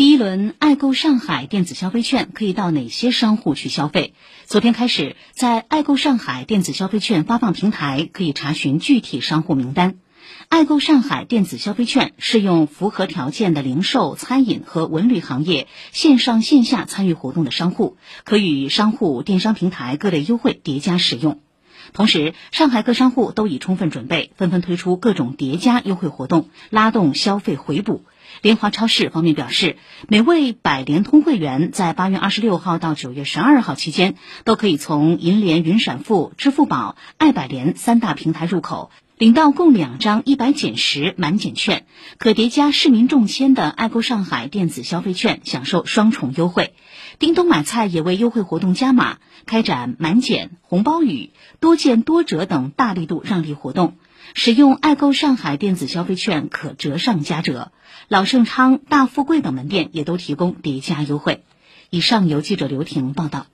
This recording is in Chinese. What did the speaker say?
第一轮爱购上海电子消费券可以到哪些商户去消费？昨天开始，在爱购上海电子消费券发放平台可以查询具体商户名单。爱购上海电子消费券适用符合条件的零售、餐饮和文旅行业线上线下参与活动的商户，可与商户电商平台各类优惠叠加使用。同时，上海各商户都已充分准备，纷纷推出各种叠加优惠活动，拉动消费回补。联华超市方面表示，每位百联通会员在八月二十六号到九月十二号期间，都可以从银联云闪付、支付宝、爱百联三大平台入口，领到共两张一百减十满减券，可叠加市民中签的爱购上海电子消费券，享受双重优惠。叮咚买菜也为优惠活动加码，开展满减、红包雨、多件多折等大力度让利活动。使用爱购上海电子消费券可折上加折，老盛昌、大富贵等门店也都提供叠加优惠。以上由记者刘婷报道。